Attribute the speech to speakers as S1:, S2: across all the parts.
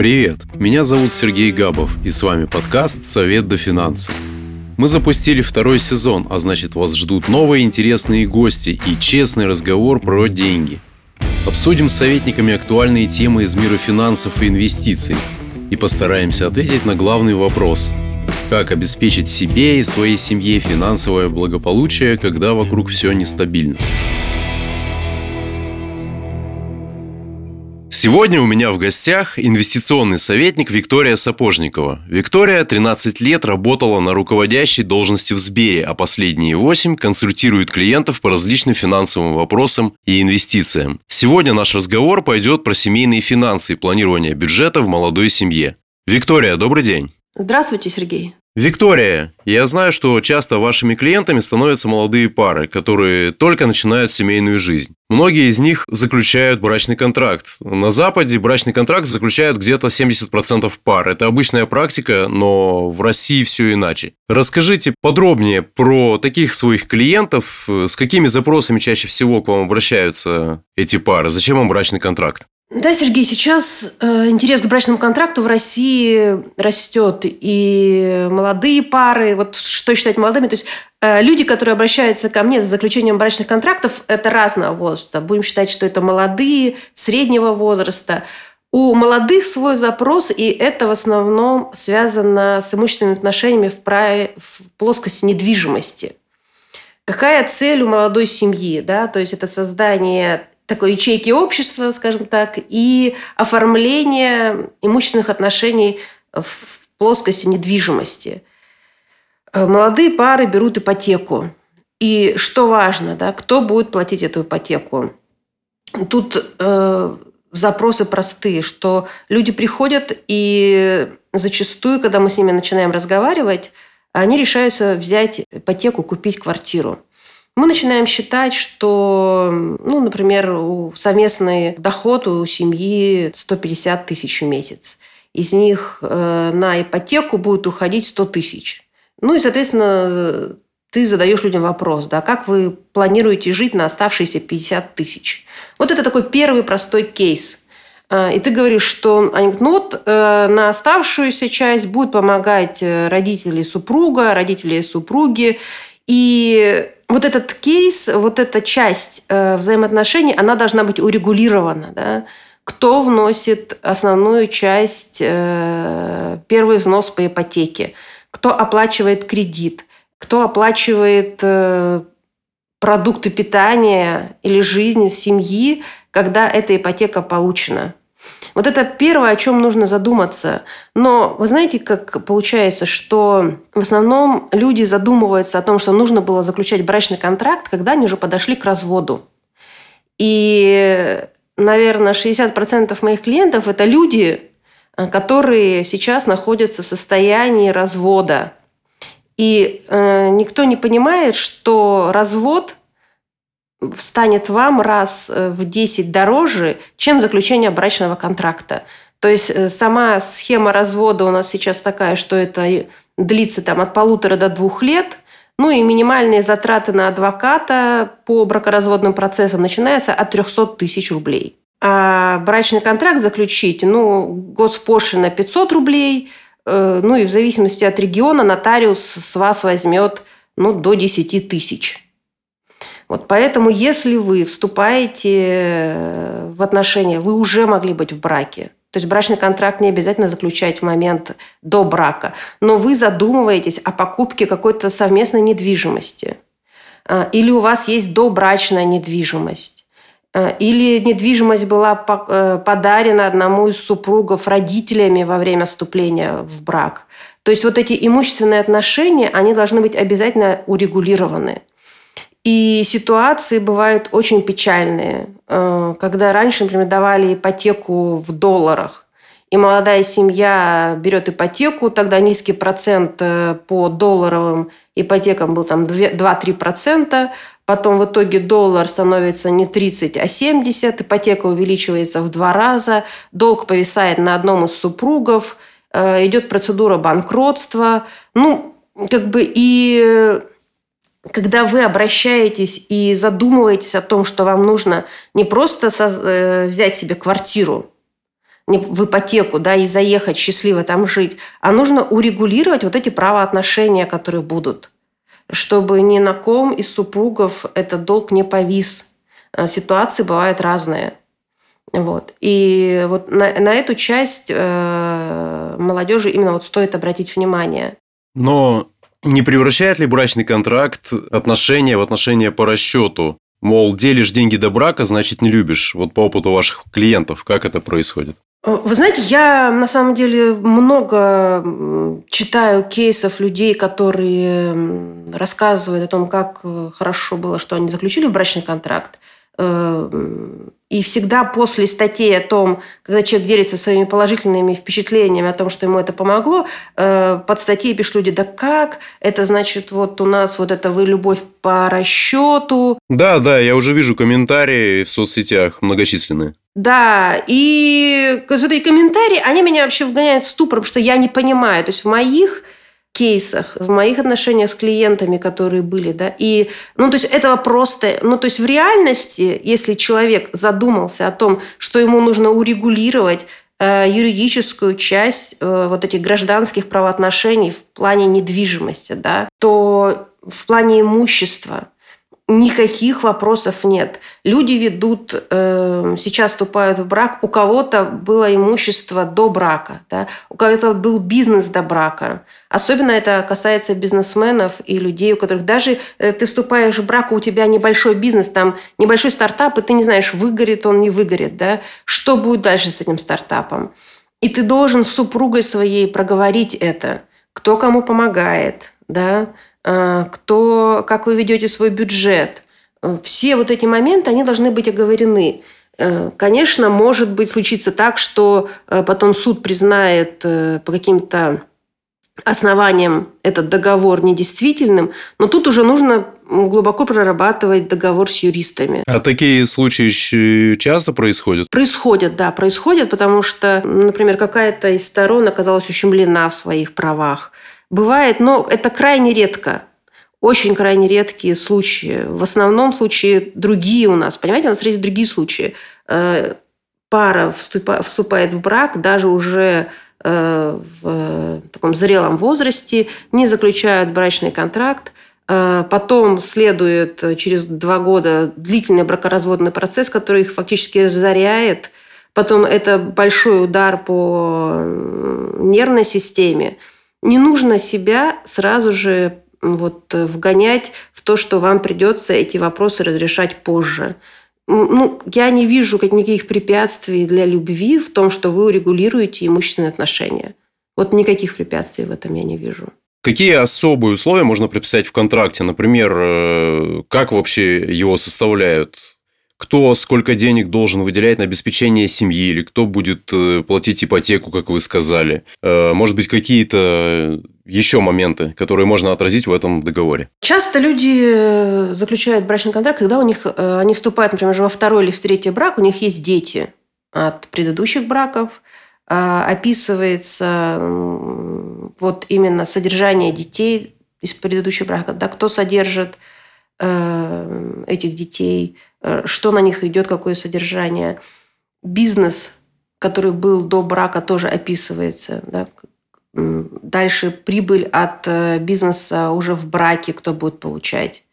S1: Привет, меня зовут Сергей Габов, и с вами подкаст «Совет до финансов». Мы запустили второй сезон, а значит вас ждут новые интересные гости и честный разговор про деньги. Обсудим с советниками актуальные темы из мира финансов и инвестиций и постараемся ответить на главный вопрос – как обеспечить себе и своей семье финансовое благополучие, когда вокруг все нестабильно. Сегодня у меня в гостях инвестиционный советник Виктория Сапожникова. Виктория 13 лет работала на руководящей должности в Сбере, а последние 8 консультирует клиентов по различным финансовым вопросам и инвестициям. Сегодня наш разговор пойдет про семейные финансы и планирование бюджета в молодой семье. Виктория, добрый день.
S2: Здравствуйте, Сергей.
S1: Виктория, я знаю, что часто вашими клиентами становятся молодые пары, которые только начинают семейную жизнь. Многие из них заключают брачный контракт. На Западе брачный контракт заключают где-то 70% пар. Это обычная практика, но в России все иначе. Расскажите подробнее про таких своих клиентов, с какими запросами чаще всего к вам обращаются эти пары, зачем им брачный контракт?
S2: Да, Сергей, сейчас э, интерес к брачному контракту в России растет. И молодые пары, вот что считать молодыми, то есть э, люди, которые обращаются ко мне за заключением брачных контрактов, это разного возраста. Будем считать, что это молодые, среднего возраста. У молодых свой запрос, и это в основном связано с имущественными отношениями в, праве, в плоскости недвижимости. Какая цель у молодой семьи? Да? То есть это создание такой ячейки общества, скажем так, и оформление имущественных отношений в плоскости недвижимости. Э, молодые пары берут ипотеку. И что важно, да, кто будет платить эту ипотеку? Тут э, запросы простые, что люди приходят и зачастую, когда мы с ними начинаем разговаривать, они решаются взять ипотеку, купить квартиру мы начинаем считать, что, ну, например, совместный доход у семьи 150 тысяч в месяц. Из них э, на ипотеку будет уходить 100 тысяч. Ну и, соответственно, ты задаешь людям вопрос, да, как вы планируете жить на оставшиеся 50 тысяч. Вот это такой первый простой кейс. Э, и ты говоришь, что они ну вот э, на оставшуюся часть будут помогать родители супруга, родители супруги. И вот этот кейс, вот эта часть э, взаимоотношений, она должна быть урегулирована. Да? Кто вносит основную часть, э, первый взнос по ипотеке, кто оплачивает кредит, кто оплачивает э, продукты питания или жизнь семьи, когда эта ипотека получена. Вот это первое, о чем нужно задуматься. Но вы знаете, как получается, что в основном люди задумываются о том, что нужно было заключать брачный контракт, когда они уже подошли к разводу. И, наверное, 60% моих клиентов – это люди, которые сейчас находятся в состоянии развода. И э, никто не понимает, что развод – станет вам раз э, в 10 дороже, чем заключение брачного контракта. То есть э, сама схема развода у нас сейчас такая, что это длится там от полутора до двух лет, ну и минимальные затраты на адвоката по бракоразводным процессам начинаются от 300 тысяч рублей. А брачный контракт заключить, ну, госпошлина 500 рублей, э, ну и в зависимости от региона нотариус с вас возьмет ну, до 10 тысяч. Вот поэтому, если вы вступаете э, в отношения, вы уже могли быть в браке. То есть брачный контракт не обязательно заключать в момент до брака, но вы задумываетесь о покупке какой-то совместной недвижимости. А, или у вас есть добрачная недвижимость. А, или недвижимость была э, подарена одному из супругов родителями во время вступления в брак. То есть вот эти имущественные отношения, они должны быть обязательно урегулированы. И ситуации бывают очень печальные, э, когда раньше, например, давали ипотеку в долларах, и молодая семья берет ипотеку, тогда низкий процент э, по долларовым ипотекам был там 2-3%, потом в итоге доллар становится не 30, а 70, ипотека увеличивается в два раза, долг повисает на одном из супругов, э, идет процедура банкротства. Ну, как бы и когда вы обращаетесь и задумываетесь о том, что вам нужно не просто э, взять себе квартиру, в ипотеку, да, и заехать счастливо там жить, а нужно урегулировать вот эти правоотношения, которые будут, чтобы ни на ком из супругов этот долг не повис. Э, ситуации бывают разные. Вот. И вот на, на эту часть э, молодежи именно вот стоит обратить внимание.
S1: Но не превращает ли брачный контракт отношения в отношения по расчету? Мол, делишь деньги до брака, значит не любишь. Вот по опыту ваших клиентов, как это происходит?
S2: Э, вы знаете, я на самом деле много читаю кейсов людей, которые рассказывают о том, как э, хорошо было, что они заключили брачный контракт. Э, и всегда после статей о том, когда человек делится своими положительными впечатлениями о том, что ему это помогло, под статьей пишут люди, да как? Это значит, вот у нас вот это вы любовь по расчету.
S1: Да, да, я уже вижу комментарии в соцсетях многочисленные.
S2: Да, и вот эти комментарии, они меня вообще вгоняют в ступор, потому что я не понимаю. То есть в моих кейсах, в моих отношениях с клиентами, которые были, да, и, ну, то есть этого просто, ну, то есть в реальности, если человек задумался о том, что ему нужно урегулировать э, юридическую часть э, вот этих гражданских правоотношений в плане недвижимости, да, то в плане имущества – никаких вопросов нет. Люди ведут, э, сейчас вступают в брак, у кого-то было имущество до брака, да? у кого-то был бизнес до брака. Особенно это касается бизнесменов и людей, у которых даже э, ты вступаешь в брак, у тебя небольшой бизнес, там небольшой стартап, и ты не знаешь, выгорит он, не выгорит, да? что будет дальше с этим стартапом. И ты должен с супругой своей проговорить это, кто кому помогает, да, кто, как вы ведете свой бюджет. Э, все вот эти моменты, они должны быть оговорены. Э, конечно, может быть случиться так, что потом суд признает по каким-то основаниям этот договор недействительным, но тут уже нужно глубоко прорабатывать договор с юристами.
S1: А такие случаи часто происходят?
S2: Происходят, да, происходят, потому что, например, какая-то из сторон оказалась ущемлена в своих правах. Бывает, но это крайне редко. Очень крайне редкие случаи. В основном случаи другие у нас. Понимаете, у нас есть другие случаи. Э, пара вступает в брак даже уже э, в таком зрелом возрасте, не заключают брачный контракт, э, Потом следует через два года длительный бракоразводный процесс, который их фактически разоряет. Потом это большой удар по нервной системе не нужно себя сразу же вот э, вгонять в то, что вам придется эти вопросы разрешать позже. Ну, я не вижу никаких препятствий для любви в том, что вы урегулируете имущественные отношения. Вот никаких препятствий в этом я не вижу.
S1: Какие особые условия можно прописать в контракте? Например, э, как вообще его составляют? Кто сколько денег должен выделять на обеспечение семьи, или кто будет э, платить ипотеку, как вы сказали. Э, может быть, какие-то еще моменты, которые можно отразить в этом договоре?
S2: Часто люди э, заключают брачный контракт, когда у них они вступают, например, во второй или в третий брак, у них есть дети от предыдущих браков, описывается вот именно содержание детей из предыдущих браков, да, кто содержит этих детей, Э, что на них идет, какое содержание. Бизнес, который был до брака, тоже описывается. Да? Дальше прибыль от э, бизнеса уже в браке, кто будет получать.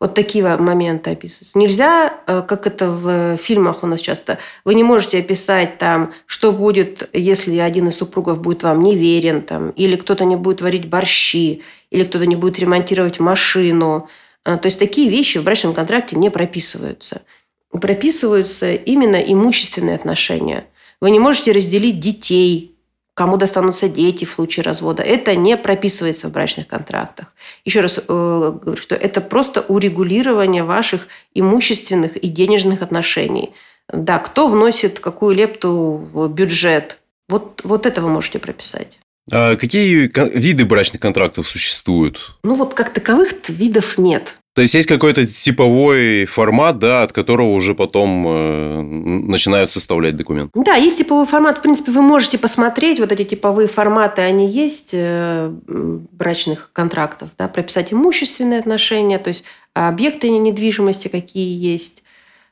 S2: Вот такие моменты описываются. Нельзя, э, как это в фильмах у нас часто, вы не можете описать там, что будет, если один из супругов будет вам неверен, там, или кто-то не будет варить борщи, или кто-то не будет ремонтировать машину, то есть такие вещи в брачном контракте не прописываются. Прописываются именно имущественные отношения. Вы не можете разделить детей, кому достанутся дети в случае развода. Это не прописывается в брачных контрактах. Еще раз э, говорю, что это просто урегулирование ваших имущественных и денежных отношений. Да, кто вносит какую лепту в бюджет. Вот, вот это вы можете прописать.
S1: А какие виды брачных контрактов существуют?
S2: Ну вот как таковых видов нет.
S1: То есть есть какой-то типовой формат, да, от которого уже потом э, начинают составлять документ.
S2: Да, есть типовой формат. В принципе, вы можете посмотреть вот эти типовые форматы, они есть э, брачных контрактов, да, прописать имущественные отношения, то есть объекты недвижимости какие есть,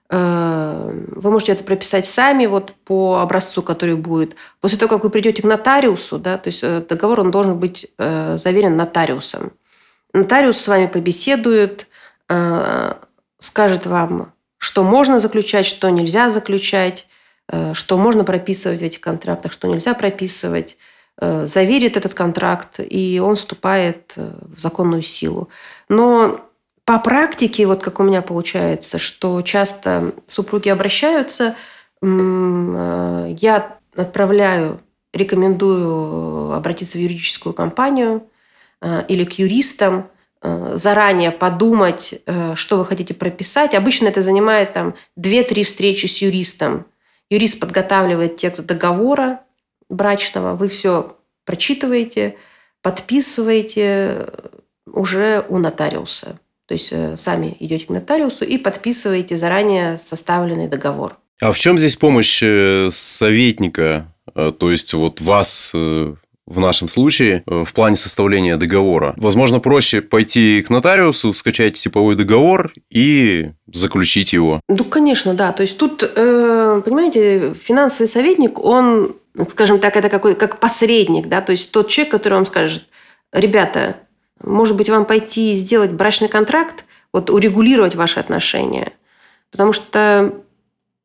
S2: вы можете это прописать сами вот по образцу, который будет. После того, как вы придете к нотариусу, да, то есть э, договор он должен быть э, заверен нотариусом. Нотариус с вами побеседует, скажет вам, что можно заключать, что нельзя заключать, что можно прописывать в этих контрактах, что нельзя прописывать, заверит этот контракт, и он вступает в законную силу. Но по практике, вот как у меня получается, что часто супруги обращаются, э, я отправляю, рекомендую обратиться в юридическую компанию э, или к юристам, э, заранее подумать, что вы хотите прописать. Обычно это занимает там 2-3 встречи с юристом. Юрист подготавливает текст договора брачного, вы все прочитываете, подписываете уже у нотариуса. То есть э, сами идете к нотариусу и подписываете заранее составленный договор.
S1: А в чем здесь помощь э, советника, э, то есть вот вас в нашем случае в плане составления договора. Возможно, проще пойти к нотариусу, скачать типовой договор и заключить его.
S2: Ну, конечно, да. То есть тут, понимаете, финансовый советник, он, скажем так, это какой как посредник, да, то есть тот человек, который вам скажет, ребята, может быть, вам пойти и сделать брачный контракт, вот урегулировать ваши отношения. Потому что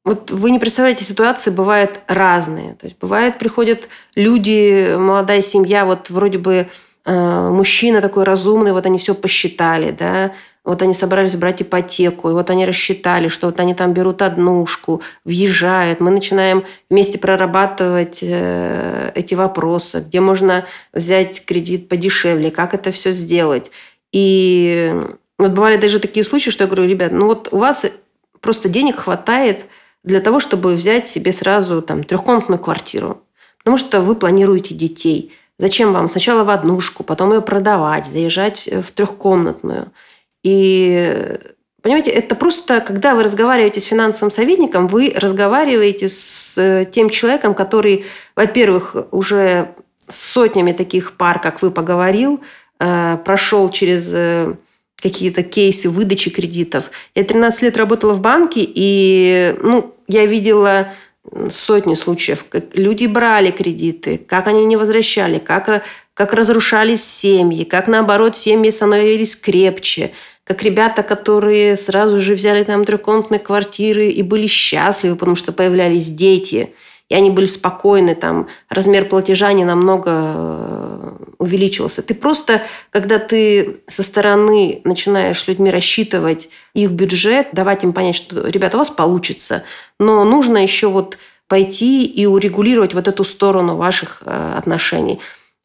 S2: вот вы не представляете, ситуации бывают разные. То есть бывает, приходят люди, молодая семья, вот вроде бы э, мужчина такой разумный, вот они все посчитали, да, вот они собрались брать ипотеку, и вот они рассчитали, что вот они там берут однушку, въезжают. Мы начинаем вместе прорабатывать э, эти вопросы, где можно взять кредит подешевле, как это все сделать. И вот бывали даже такие случаи, что я говорю, ребят, ну вот у вас просто денег хватает для того, чтобы взять себе сразу там трехкомнатную квартиру. Потому что вы планируете детей. Зачем вам сначала в однушку, потом ее продавать, заезжать в трехкомнатную – и Понимаете, это просто, когда вы разговариваете с финансовым советником, вы разговариваете с э, тем человеком, который, во-первых, уже с сотнями таких пар, как вы поговорил, э, прошел через э, какие-то кейсы выдачи кредитов. Я 13 лет работала в банке, и ну, я видела сотни случаев, как люди брали кредиты, как они не возвращали, как, как разрушались семьи, как наоборот семьи становились крепче – как ребята, которые сразу же взяли там трехкомнатные квартиры и были счастливы, потому что появлялись дети, и они были спокойны, там размер платежа не намного э, увеличивался. Ты просто, когда ты со стороны начинаешь людьми рассчитывать их бюджет, давать им понять, что, ребята, у вас получится, но нужно еще вот пойти и урегулировать вот эту сторону ваших э, отношений.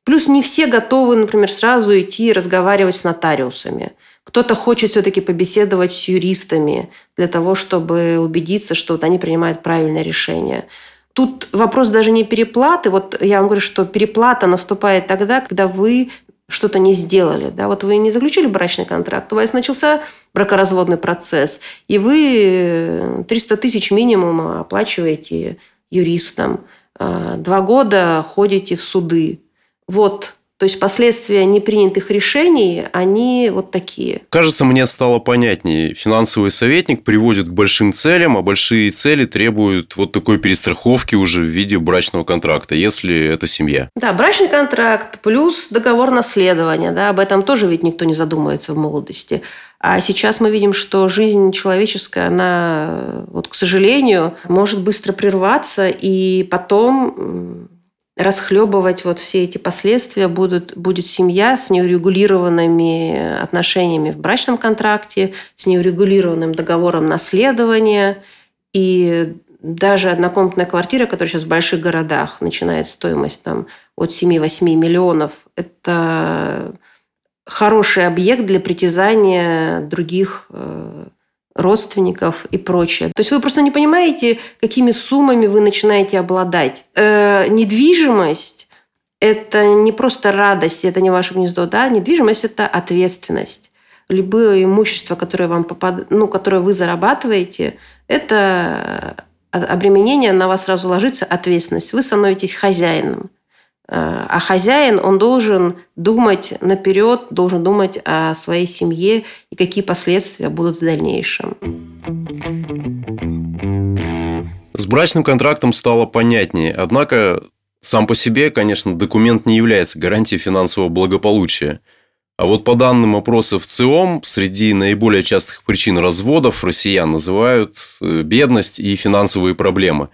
S2: Плюс не все готовы, например, сразу идти разговаривать с нотариусами. Кто-то хочет все-таки побеседовать с юристами для того, чтобы убедиться, что вот они принимают правильное решение. Тут вопрос даже не переплаты. Вот я вам говорю, что переплата наступает тогда, когда вы что-то не сделали. Да? Вот вы не заключили брачный контракт, у вас начался бракоразводный процесс, и вы 300 тысяч минимум оплачиваете юристам. А, два года ходите в суды. Вот то есть последствия непринятых решений, они вот такие.
S1: Кажется, мне стало понятнее. Финансовый советник приводит к большим целям, а большие цели требуют вот такой перестраховки уже в виде брачного контракта, если это семья.
S2: Да, брачный контракт плюс договор наследования. Да, об этом тоже ведь никто не задумывается в молодости. А сейчас мы видим, что жизнь человеческая, она, вот, к сожалению, может быстро прерваться, и потом расхлебывать вот все эти последствия будут, будет семья с неурегулированными отношениями в брачном контракте, с неурегулированным договором наследования. И даже однокомнатная квартира, которая сейчас в больших городах начинает стоимость там, от 7-8 миллионов, это хороший объект для притязания других э, родственников и прочее. То есть вы просто не понимаете, какими суммами вы начинаете обладать. Э, недвижимость – это не просто радость, это не ваше гнездо, да? Недвижимость – это ответственность. Любое имущество, которое, вам попад... ну, которое вы зарабатываете, это обременение на вас сразу ложится ответственность. Вы становитесь хозяином. Э, а хозяин, он должен думать наперед, должен думать о своей семье и какие последствия будут в дальнейшем.
S1: С брачным контрактом стало понятнее, однако сам по себе, конечно, документ не является гарантией финансового благополучия. А вот по данным опросов ЦИОМ, среди наиболее частых причин разводов россиян называют э, бедность и финансовые проблемы.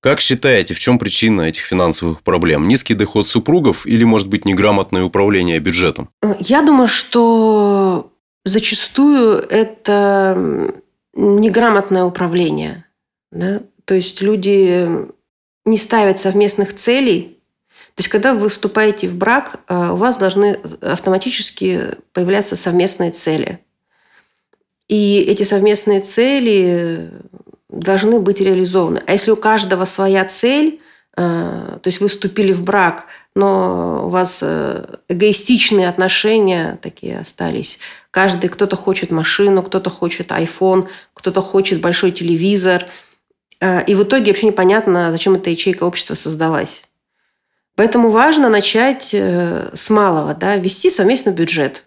S1: Как считаете, в чем причина этих финансовых проблем? Низкий доход супругов или, может быть, неграмотное управление бюджетом?
S2: Я думаю, что зачастую это неграмотное управление. Да? То есть люди не ставят совместных целей. То есть, когда вы вступаете в брак, э, у вас должны автоматически появляться совместные цели. И эти совместные цели должны быть реализованы. А если у каждого своя цель, э, то есть вы вступили в брак, но у вас э, эгоистичные отношения такие остались. Каждый, кто-то хочет машину, кто-то хочет iPhone, кто-то хочет большой телевизор – Э, и в итоге вообще непонятно, зачем эта ячейка общества создалась. Поэтому важно начать с малого, да, ввести совместный бюджет,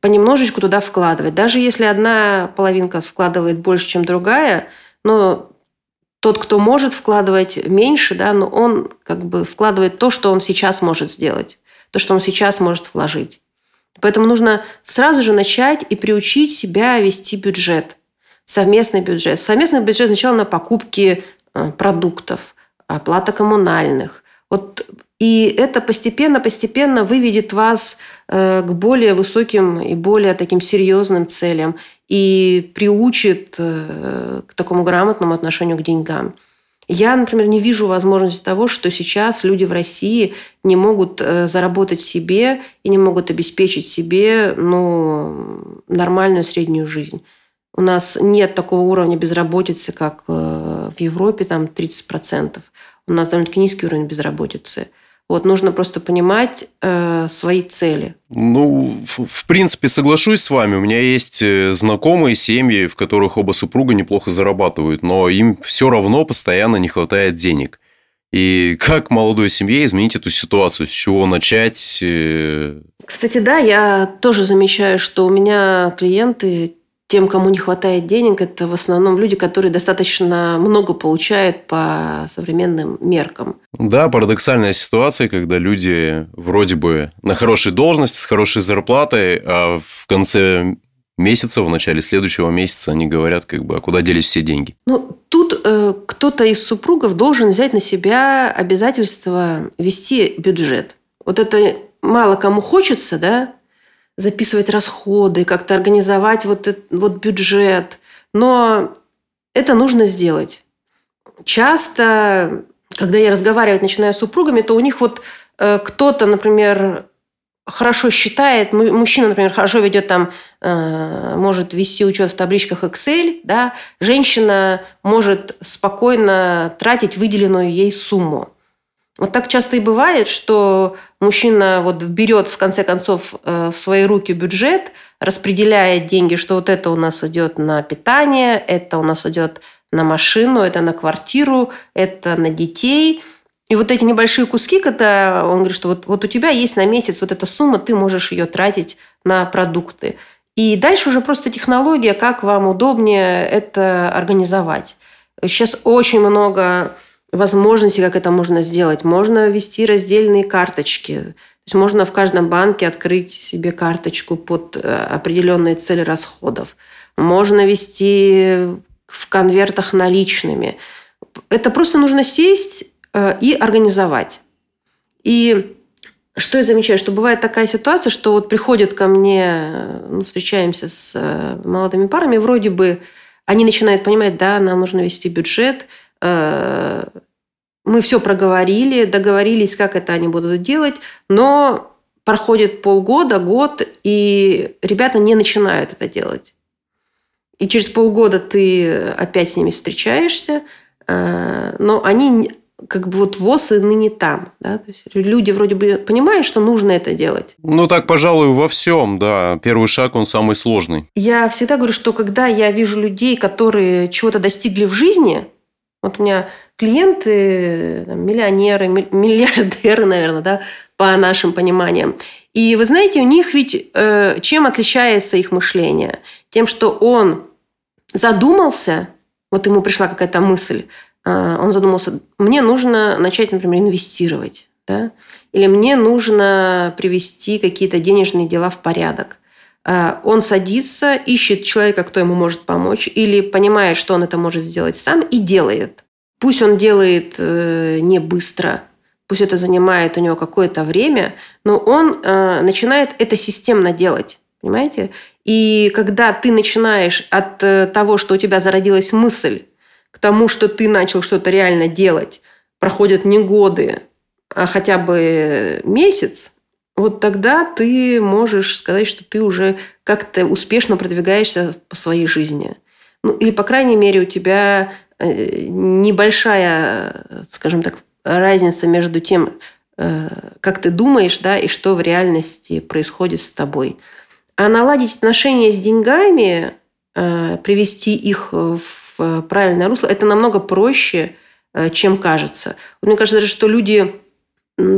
S2: понемножечку туда вкладывать. Даже если одна половинка вкладывает больше, чем другая, но тот, кто может вкладывать меньше, да, но он как бы вкладывает то, что он сейчас может сделать, то, что он сейчас может вложить. Поэтому нужно сразу же начать и приучить себя вести бюджет совместный бюджет. Совместный бюджет сначала на покупки э, продуктов, оплата коммунальных. Вот и это постепенно-постепенно выведет вас э, к более высоким и более таким серьезным целям и приучит э, к такому грамотному отношению к деньгам. Я, например, не вижу возможности того, что сейчас люди в России не могут заработать себе и не могут обеспечить себе ну, нормальную среднюю жизнь. У нас нет такого уровня безработицы, как э, в Европе, там 30%. У нас довольно-таки низкий уровень безработицы. Вот нужно просто понимать э, свои цели.
S1: Ну, в, принципе, соглашусь с вами. У меня есть э, знакомые семьи, в которых оба супруга неплохо зарабатывают, но им все равно постоянно не хватает денег. И как молодой семье изменить эту ситуацию? С чего начать? Э?
S2: Кстати, да, я тоже замечаю, что у меня клиенты тем, кому не хватает денег, это в основном люди, которые достаточно много получают по современным меркам.
S1: Да, парадоксальная ситуация, когда люди вроде бы на хорошей должности, с хорошей зарплатой, а в конце месяца, в начале следующего месяца они говорят, как бы, а куда делись все деньги?
S2: Ну, тут э, кто-то из супругов должен взять на себя обязательство вести бюджет. Вот это мало кому хочется, да, записывать расходы, как-то организовать вот, вот бюджет. Но это нужно сделать. Часто, когда я разговаривать начинаю с супругами, то у них вот э, кто-то, например, хорошо считает, мужчина, например, хорошо ведет там, э, может вести учет в табличках Excel, да, женщина может спокойно тратить выделенную ей сумму. Вот так часто и бывает, что мужчина вот берет в конце концов э, в свои руки бюджет, распределяет деньги, что вот это у нас идет на питание, это у нас идет на машину, это на квартиру, это на детей. И вот эти небольшие куски, когда он говорит, что вот, вот у тебя есть на месяц вот эта сумма, ты можешь ее тратить на продукты. И дальше уже просто технология, как вам удобнее это организовать. Сейчас очень много возможности, как это можно сделать. Можно ввести раздельные карточки. То есть можно в каждом банке открыть себе карточку под э, определенные цели расходов. Можно вести в конвертах наличными. Это просто нужно сесть э, и организовать. И что я замечаю, что бывает такая ситуация, что вот приходят ко мне, э, ну, встречаемся с молодыми парами, вроде бы они начинают понимать, да, нам нужно вести бюджет, мы все проговорили, договорились, как это они будут делать, но проходит полгода, год, и ребята не начинают это делать. И через полгода ты опять с ними встречаешься, э, но они как бы вот ВОЗ и ныне там. Да? То есть люди вроде бы понимают, что нужно это делать.
S1: Ну, так, пожалуй, во всем, да. Первый шаг, он самый сложный.
S2: Я всегда говорю, что когда я вижу людей, которые чего-то достигли в жизни – вот у меня клиенты, там, миллионеры, миллиардеры, наверное, да, по нашим пониманиям. И вы знаете, у них ведь э, чем отличается их мышление? Тем, что он задумался, вот ему пришла какая-то мысль, а, он задумался, мне нужно начать, например, инвестировать, да? или мне нужно привести какие-то денежные дела в порядок. А, он садится, ищет человека, кто ему может помочь, или понимает, что он это может сделать сам, и делает. Пусть он делает э, не быстро, пусть это занимает у него какое-то время, но он э, начинает это системно делать. Понимаете? И когда ты начинаешь от э, того, что у тебя зародилась мысль, к тому, что ты начал что-то реально делать, проходят не годы, а хотя бы месяц, вот тогда ты можешь сказать, что ты уже как-то успешно продвигаешься по своей жизни. Ну, или, по крайней мере, у тебя э, небольшая, скажем так, разница между тем, э, как ты думаешь, да, и что в реальности происходит с тобой. А наладить отношения с деньгами, э, привести их в правильное русло, это намного проще, чем кажется. Мне кажется что люди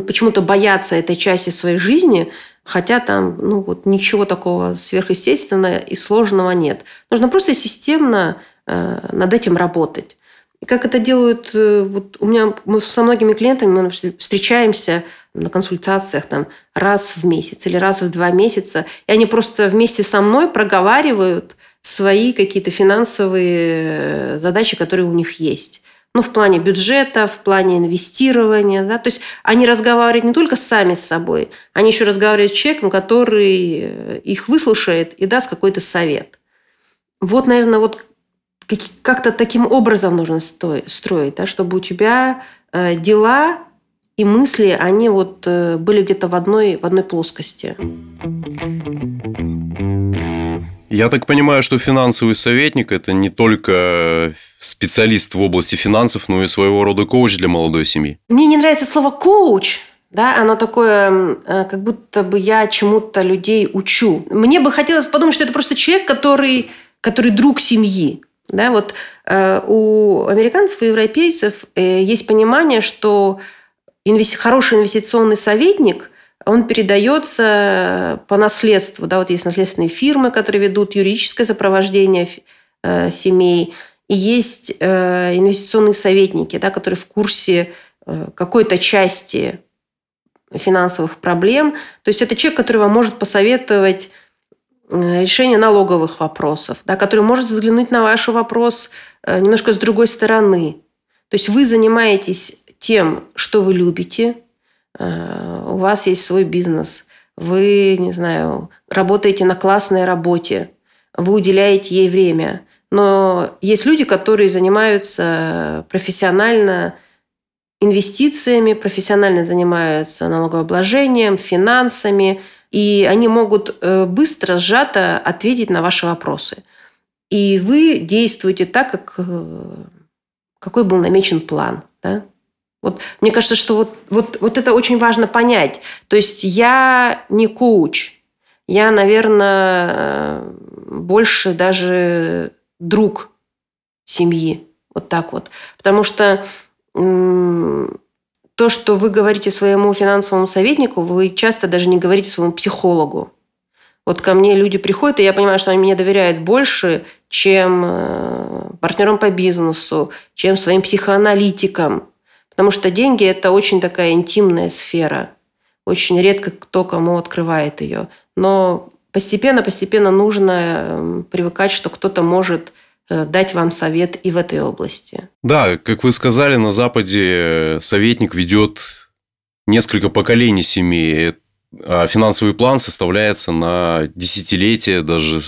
S2: почему-то боятся этой части своей жизни, хотя там ну, вот ничего такого сверхъестественного и сложного нет. Нужно просто системно э, над этим работать. И как это делают, э, вот у меня мы со многими клиентами мы встречаемся на консультациях там раз в месяц или раз в два месяца, и они просто вместе со мной проговаривают свои какие-то финансовые э, задачи, которые у них есть ну, в плане бюджета, в плане инвестирования. Да? То есть они разговаривают не только сами с собой, они еще разговаривают с человеком, который э, их выслушает и даст какой-то совет. Вот, наверное, вот как-то таким образом нужно строить, да, чтобы у тебя э, дела и мысли, они вот э, были где-то в одной, в одной плоскости.
S1: Я так понимаю, что финансовый советник – это не только специалист в области финансов, но и своего рода коуч для молодой семьи.
S2: Мне не нравится слово «коуч», да, оно такое, э, как будто бы я чему-то людей учу. Мне бы хотелось подумать, что это просто человек, который, который друг семьи. Да, вот э, у американцев и европейцев э, есть понимание, что инвести... хороший инвестиционный советник он передается по наследству. Да, вот есть наследственные фирмы, которые ведут юридическое сопровождение э, семей, и есть э, инвестиционные советники, да, которые в курсе э, какой-то части финансовых проблем. То есть это человек, который вам может посоветовать э, решение налоговых вопросов, да, который может взглянуть на ваш вопрос э, немножко с другой стороны. То есть вы занимаетесь тем, что вы любите, Э, у вас есть свой бизнес, вы, не знаю, работаете на классной работе, вы уделяете ей время. Но есть люди, которые занимаются профессионально инвестициями, профессионально занимаются налогообложением, финансами, и они могут э, быстро, сжато ответить на ваши вопросы. И вы действуете так, как, э, какой был намечен план. Да? Вот, мне кажется, что вот, вот, вот это очень важно понять. То есть я не коуч. Я, наверное, больше даже друг семьи. Вот так вот. Потому что то, что вы говорите своему финансовому советнику, вы часто даже не говорите своему психологу. Вот ко мне люди приходят, и я понимаю, что они мне доверяют больше, чем э, партнерам по бизнесу, чем своим психоаналитикам. Потому что деньги – это очень такая интимная сфера. Очень редко кто кому открывает ее. Но постепенно-постепенно нужно эм, привыкать, что кто-то может э, дать вам совет и в этой области.
S1: Да, как вы сказали, на Западе советник ведет несколько поколений семьи, а финансовый план составляется на десятилетия, даже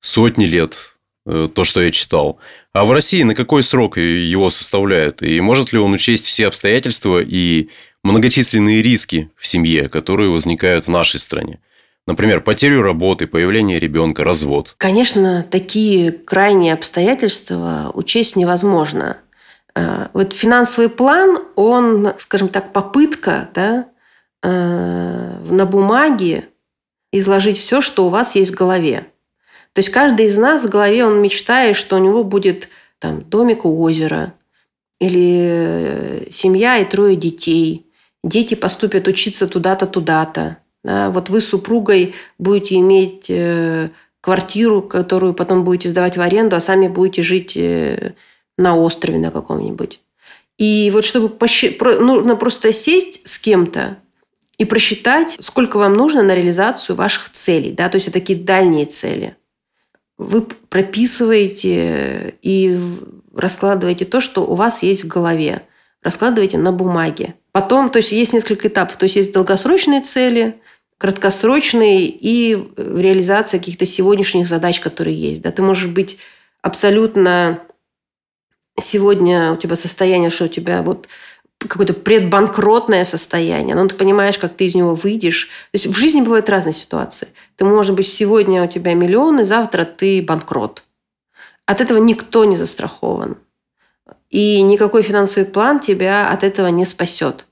S1: сотни лет, э, то, что я читал. А в России на какой срок его составляют? И может ли он учесть все обстоятельства и многочисленные риски в семье, которые возникают в нашей стране? Например, потерю работы, появление ребенка, развод.
S2: Конечно, такие крайние обстоятельства учесть невозможно. А, вот финансовый план, он, скажем так, попытка да, а, на бумаге изложить все, что у вас есть в голове. То есть каждый из нас в голове он мечтает, что у него будет там домик у озера или э, семья и трое детей. Дети поступят учиться туда-то, туда-то. Да? Вот вы с супругой будете иметь э, квартиру, которую потом будете сдавать в аренду, а сами будете жить э, на острове на каком-нибудь. И вот чтобы посчит... нужно просто сесть с кем-то и просчитать, сколько вам нужно на реализацию ваших целей. Да? То есть это такие дальние цели. Вы прописываете и раскладываете то, что у вас есть в голове. Раскладываете на бумаге. Потом, то есть есть несколько этапов. То есть есть долгосрочные цели, краткосрочные и реализация каких-то сегодняшних задач, которые есть. Да? Ты можешь быть абсолютно сегодня у тебя состояние, что у тебя вот какое-то предбанкротное состояние, но ты понимаешь, как ты из него выйдешь. То есть в жизни бывают разные ситуации. Ты, может быть, сегодня у тебя миллион, и завтра ты банкрот. От этого никто не застрахован. И никакой финансовый план тебя от этого не спасет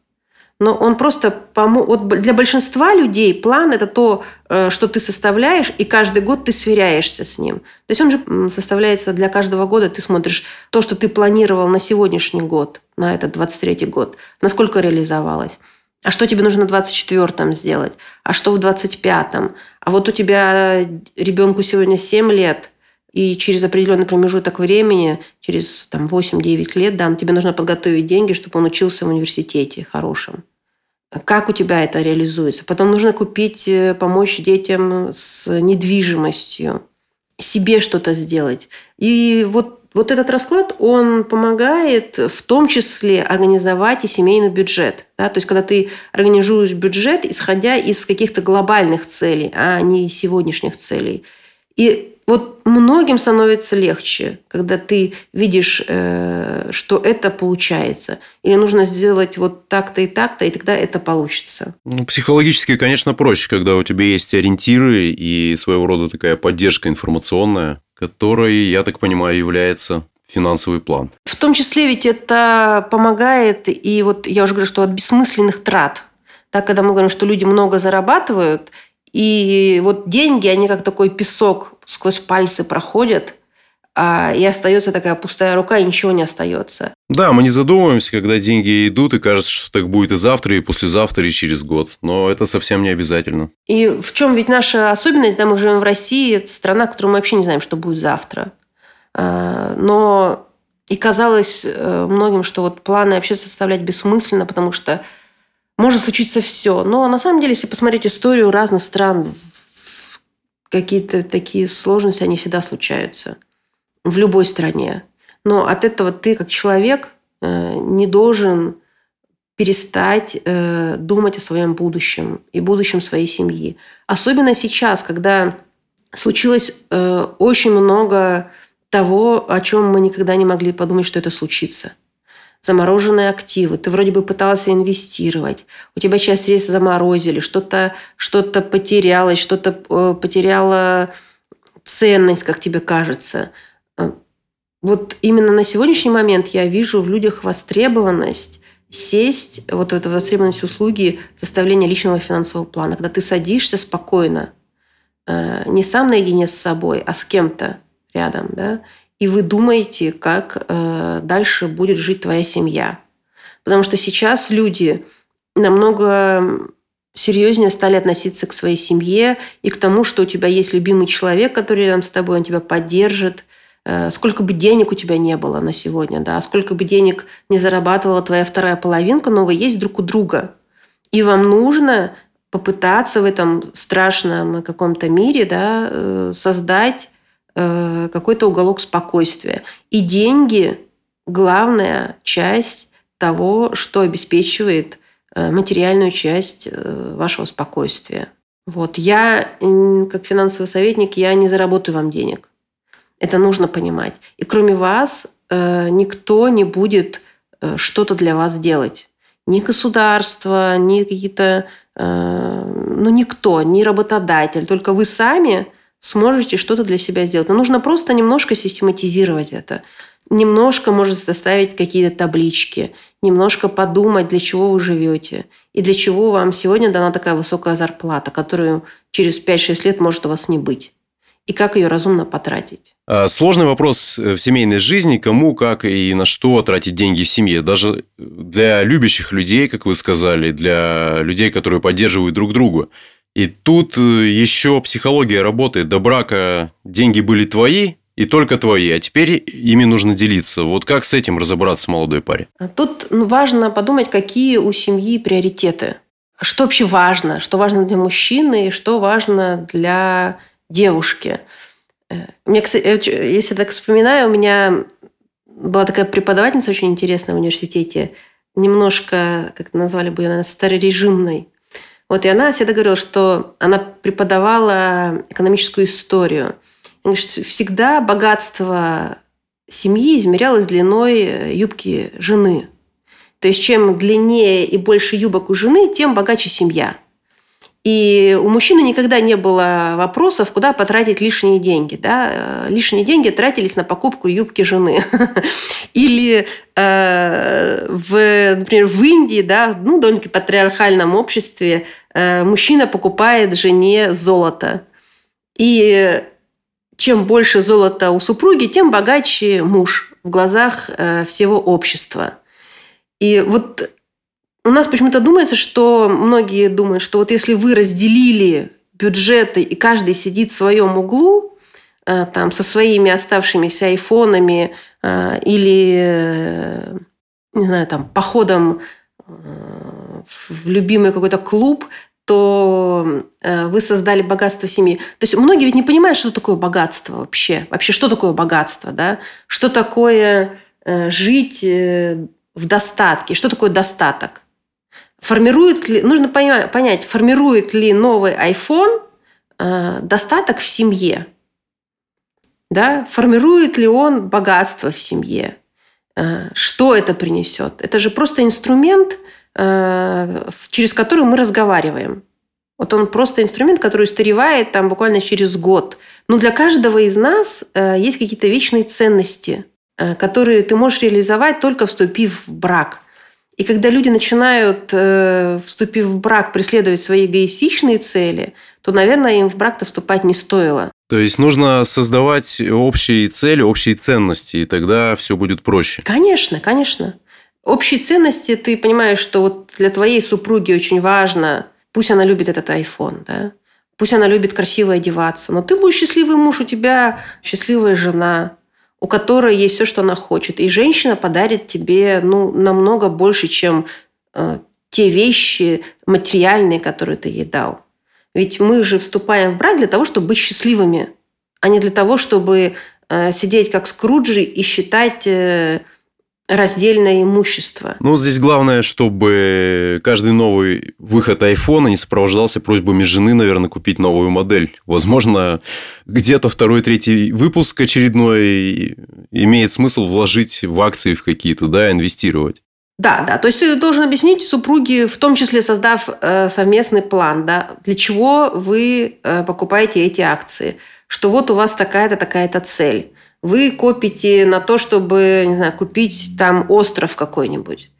S2: но он просто помо... вот для большинства людей план это то, э, что ты составляешь, и каждый год ты сверяешься с ним. То есть он же составляется для каждого года, ты смотришь то, что ты планировал на сегодняшний год, на этот 23-й год, насколько реализовалось. А что тебе нужно в 24-м сделать? А что в 25-м? А вот у тебя ребенку сегодня 7 лет, и через определенный промежуток времени, через там, 8-9 лет, да, тебе нужно подготовить деньги, чтобы он учился в университете хорошем. Как у тебя это реализуется? Потом нужно купить, э, помочь детям с недвижимостью, себе что-то сделать. И вот, вот этот расклад, он помогает в том числе организовать и семейный бюджет. Да? То есть, когда ты организуешь бюджет, исходя из каких-то глобальных целей, а не сегодняшних целей. И вот многим становится легче, когда ты видишь, э, что это получается. Или нужно сделать вот так-то и так-то, и тогда это получится.
S1: Ну, психологически, конечно, проще, когда у тебя есть ориентиры и своего рода такая поддержка информационная, которой, я так понимаю, является финансовый план.
S2: В том числе ведь это помогает, и вот я уже говорю, что от бессмысленных трат. Так, когда мы говорим, что люди много зарабатывают, и вот деньги, они как такой песок сквозь пальцы проходят, а, и остается такая пустая рука, и ничего не остается.
S1: Да, мы не задумываемся, когда деньги идут, и кажется, что так будет и завтра, и послезавтра, и через год. Но это совсем не обязательно.
S2: И в чем ведь наша особенность? Да, мы живем в России, это страна, в которой мы вообще не знаем, что будет завтра. А, но и казалось э, многим, что вот планы вообще составлять бессмысленно, потому что может случиться все. Но на самом деле, если посмотреть историю разных стран, какие-то такие сложности, они всегда случаются. В любой стране. Но от этого ты, как человек, э, не должен перестать э, думать о своем будущем и будущем своей семьи. Особенно сейчас, когда случилось э, очень много того, о чем мы никогда не могли подумать, что это случится – замороженные активы, ты вроде бы пытался инвестировать, у тебя часть средств заморозили, что-то что потерялось, что-то э, потеряло ценность, как тебе кажется. Э, вот именно на сегодняшний момент я вижу в людях востребованность сесть, вот эта востребованность услуги составления личного финансового плана, когда ты садишься спокойно, э, не сам наедине с собой, а с кем-то рядом, да, и вы думаете, как э, дальше будет жить твоя семья. Потому что сейчас люди намного серьезнее стали относиться к своей семье и к тому, что у тебя есть любимый человек, который рядом с тобой, он тебя поддержит. Э, сколько бы денег у тебя не было на сегодня, да, сколько бы денег не зарабатывала твоя вторая половинка, но вы есть друг у друга. И вам нужно попытаться в этом страшном каком-то мире да, э, создать Э, какой-то уголок спокойствия. И деньги – главная часть того, что обеспечивает э, материальную часть э, вашего спокойствия. Вот. Я, как финансовый советник, я не заработаю вам денег. Это нужно понимать. И кроме вас никто не будет что-то для вас делать. Ни государство, ни какие-то, ну, никто, ни работодатель. Только вы сами сможете что-то для себя сделать. Но нужно просто немножко систематизировать это. Немножко, может, составить какие-то таблички, немножко подумать, для чего вы живете и для чего вам сегодня дана такая высокая зарплата, которую через 5-6 лет может у вас не быть и как ее разумно потратить.
S1: А, сложный вопрос в семейной жизни, кому, как и на что тратить деньги в семье. Даже для любящих людей, как вы сказали, для людей, которые поддерживают друг друга – и тут э, еще психология работает. До брака деньги были твои, и только твои, а теперь ими нужно делиться. Вот как с этим разобраться молодой паре?
S2: Тут ну, важно подумать, какие у семьи приоритеты. Что вообще важно? Что важно для мужчины и что важно для девушки? Э, мне, кстати, если так вспоминаю, у меня была такая преподавательница очень интересная в университете, немножко, как назвали бы ее, наверное, старорежимной. Вот, и она всегда говорила, что она преподавала экономическую историю. Всегда богатство семьи измерялось длиной э, юбки жены. То есть, чем длиннее и больше юбок у жены, тем богаче семья. И у мужчины никогда не было вопросов, куда потратить лишние деньги. Да? Э, лишние деньги тратились на покупку юбки жены. Или, э, в, например, в Индии, да, ну, довольно-таки патриархальном обществе, э, мужчина покупает жене золото. И чем больше золота у супруги, тем богаче муж в глазах э, всего общества. И вот у нас почему-то думается, что многие думают, что вот если вы разделили бюджеты и каждый сидит в своем углу, э, там со своими оставшимися айфонами э, или, э, не знаю, там походом в любимый какой-то клуб, то вы создали богатство семьи. То есть многие ведь не понимают, что такое богатство вообще. Вообще, что такое богатство, да? Что такое жить в достатке? Что такое достаток? Формирует ли, нужно понять, формирует ли новый iPhone э, достаток в семье? Да? Формирует ли он богатство в семье? Э, что это принесет? Это же просто инструмент, э, через который мы разговариваем. Вот он просто инструмент, который устаревает там буквально через год. Но для каждого из нас есть какие-то вечные ценности, которые ты можешь реализовать только вступив в брак – и когда люди начинают, э, вступив в брак, преследовать свои эгоистичные цели, то, наверное, им в брак-то вступать не стоило.
S1: То есть нужно создавать общие цели, общие ценности, и тогда все будет проще.
S2: Конечно, конечно. Общие ценности, ты понимаешь, что вот для твоей супруги очень важно, пусть она любит этот iPhone, да, пусть она любит красиво одеваться, но ты будешь счастливый муж, у тебя счастливая жена, у которой есть все, что она хочет. И женщина подарит тебе ну, намного больше, чем э, те вещи материальные, которые ты ей дал. Ведь мы же вступаем в брак для того, чтобы быть счастливыми, а не для того, чтобы э, сидеть как Скруджи и считать... Э, раздельное имущество.
S1: Ну, здесь главное, чтобы каждый новый выход айфона не сопровождался просьбами жены, наверное, купить новую модель. Возможно, где-то второй, третий выпуск очередной имеет смысл вложить в акции в какие-то, да, инвестировать.
S2: Да, да. То есть ты должен объяснить супруге, в том числе создав э, совместный план, да, для чего вы э, покупаете эти акции, что вот у вас такая-то такая-то цель вы копите на то, чтобы, не знаю, купить там остров какой-нибудь.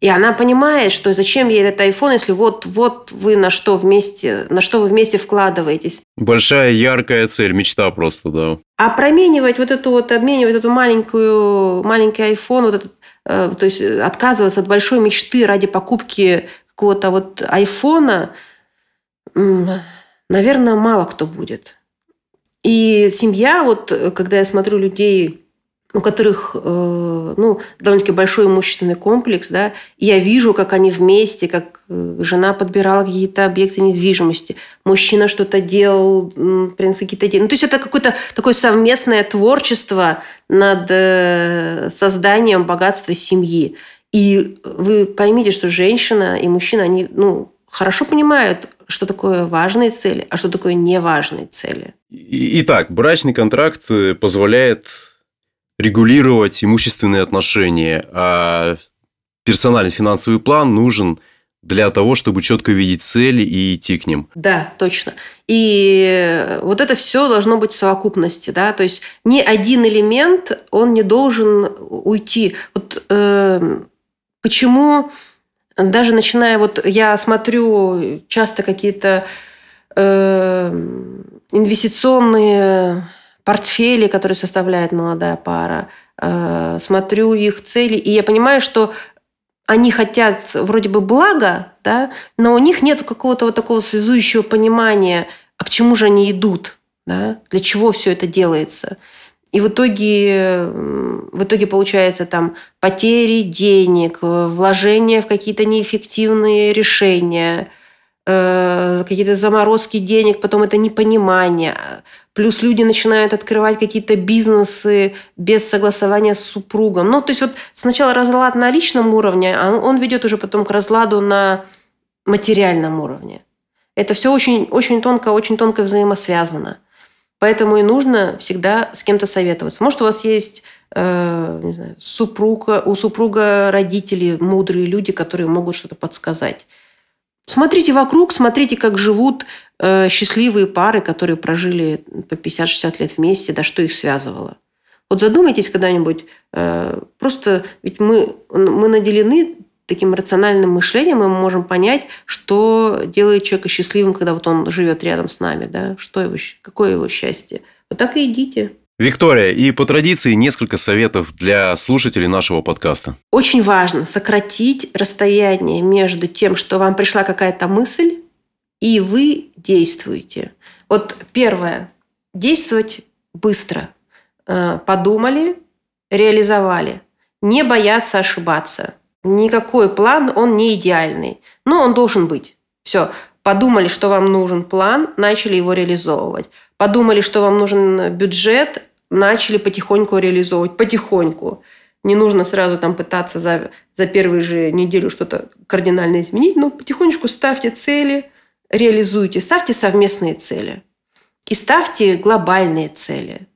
S2: И она понимает, что зачем ей этот iPhone, если вот, вот вы на что вместе, на что вы вместе вкладываетесь.
S1: Большая яркая цель, мечта просто, да.
S2: А променивать вот эту вот, обменивать эту маленькую, маленький iPhone, вот этот, э, то есть отказываться от большой мечты ради покупки какого-то вот айфона, наверное, мало кто будет. И семья, вот э, когда я смотрю людей, у которых э, ну, довольно-таки большой имущественный комплекс, да, я вижу, как они вместе, как э, жена подбирала какие-то объекты недвижимости, мужчина что-то делал, принц какие-то деньги. Ну, то есть это какое-то такое совместное творчество над созданием богатства семьи. И вы поймите, что женщина и мужчина, они ну, хорошо понимают, что такое важные цели, а что такое неважные цели.
S1: Итак, брачный контракт э, позволяет регулировать имущественные отношения, а персональный финансовый план нужен для того, чтобы четко видеть цели и идти к ним.
S2: Да, точно. И вот это все должно быть в совокупности, да, то есть ни один элемент он не должен уйти. Вот э, почему даже начиная вот я смотрю часто какие-то э, инвестиционные портфели, которые составляет молодая пара, э, смотрю их цели, и я понимаю, что они хотят вроде бы блага, да, но у них нет какого-то вот такого связующего понимания, а к чему же они идут, да, для чего все это делается. И в итоге, в итоге получается там потери денег, вложения в какие-то неэффективные решения, э, какие-то заморозки денег, потом это непонимание. Плюс люди начинают открывать какие-то бизнесы без согласования с супругом. Ну, то есть вот сначала разлад на личном уровне, а он ведет уже потом к разладу на материальном уровне. Это все очень, очень тонко, очень тонко взаимосвязано. Поэтому и нужно всегда с кем-то советоваться. Может, у вас есть э, не знаю, супруга, у супруга родители, мудрые люди, которые могут что-то подсказать. Смотрите вокруг, смотрите, как живут э, счастливые пары, которые прожили по 50-60 лет вместе, да что их связывало. Вот задумайтесь когда-нибудь, э, просто ведь мы, мы наделены таким рациональным мышлением мы можем понять, что делает человека счастливым, когда вот он живет рядом с нами, да, что его, какое его счастье. Вот так и идите.
S1: Виктория, и по традиции несколько советов для слушателей нашего подкаста.
S2: Очень важно сократить расстояние между тем, что вам пришла какая-то мысль, и вы действуете. Вот первое. Действовать быстро. Э, подумали, реализовали. Не бояться ошибаться. Никакой план, он не идеальный. Но он должен быть. Все. Подумали, что вам нужен план, начали его реализовывать. Подумали, что вам нужен бюджет, начали потихоньку реализовывать. Потихоньку. Не нужно сразу там пытаться за, за первую же неделю что-то кардинально изменить, но потихонечку ставьте цели, реализуйте, ставьте совместные цели. И ставьте глобальные цели.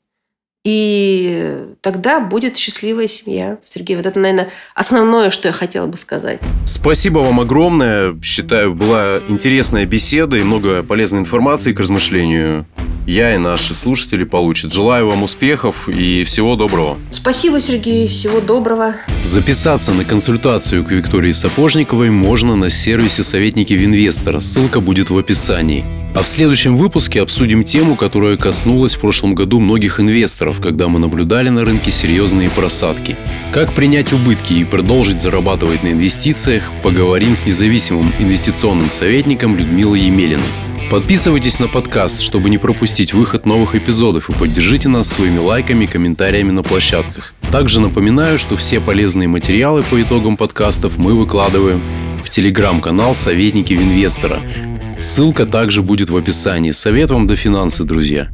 S2: И тогда будет счастливая семья. Сергей, вот это, наверное, основное, что я хотела бы сказать.
S1: Спасибо вам огромное. Считаю, была интересная беседа и много полезной информации к размышлению. Я и наши слушатели получат. Желаю вам успехов и всего доброго.
S2: Спасибо, Сергей. Всего доброго.
S1: Записаться на консультацию к Виктории Сапожниковой можно на сервисе «Советники Винвестора». Ссылка будет в описании. А в следующем выпуске обсудим тему, которая коснулась в прошлом году многих инвесторов, когда мы наблюдали на рынке серьезные просадки. Как принять убытки и продолжить зарабатывать на инвестициях, поговорим с независимым инвестиционным советником Людмилой Емелиной. Подписывайтесь на подкаст, чтобы не пропустить выход новых эпизодов и поддержите нас своими лайками и комментариями на площадках. Также напоминаю, что все полезные материалы по итогам подкастов мы выкладываем в телеграм-канал «Советники Инвестора», Ссылка также будет в описании. Совет вам до финансы, друзья.